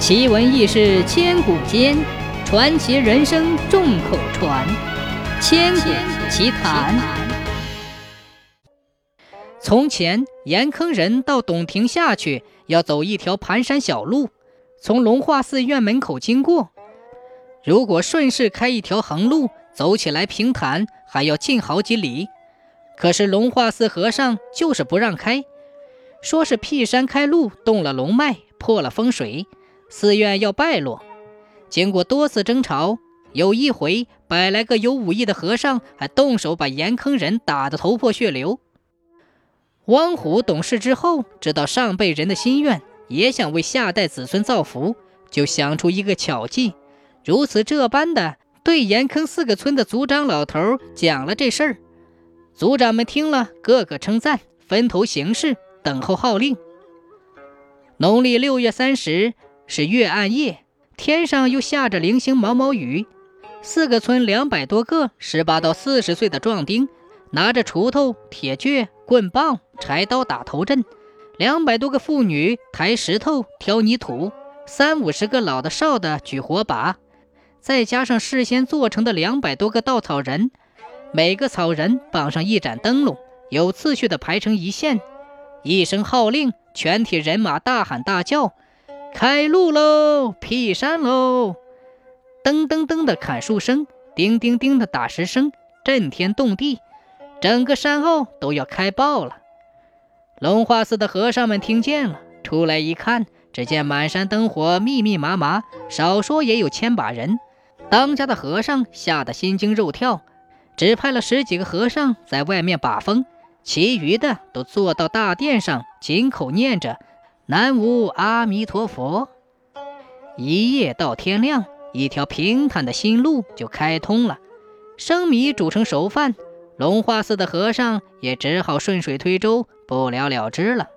奇闻异事千古间，传奇人生众口传。千古奇谈。从前，岩坑人到董亭下去要走一条盘山小路，从龙化寺院门口经过。如果顺势开一条横路，走起来平坦，还要近好几里。可是龙化寺和尚就是不让开，说是辟山开路动了龙脉，破了风水。寺院要败落，经过多次争吵，有一回百来个有武艺的和尚，还动手把岩坑人打得头破血流。汪虎懂事之后，知道上辈人的心愿，也想为下代子孙造福，就想出一个巧计，如此这般的对岩坑四个村的族长老头讲了这事儿。族长们听了，个个称赞，分头行事，等候号令。农历六月三十。是月暗夜，天上又下着零星毛毛雨。四个村两百多个十八到四十岁的壮丁，拿着锄头、铁锯、棍棒、柴刀打头阵；两百多个妇女抬石头、挑泥土；三五十个老的少的举火把，再加上事先做成的两百多个稻草人，每个草人绑上一盏灯笼，有次序的排成一线。一声号令，全体人马大喊大叫。开路喽！劈山喽！噔噔噔的砍树声，叮叮叮的打石声，震天动地，整个山坳都要开爆了。龙华寺的和尚们听见了，出来一看，只见满山灯火，密密麻麻，少说也有千把人。当家的和尚吓得心惊肉跳，只派了十几个和尚在外面把风，其余的都坐到大殿上，紧口念着。南无阿弥陀佛。一夜到天亮，一条平坦的新路就开通了。生米煮成熟饭，龙化寺的和尚也只好顺水推舟，不了了之了。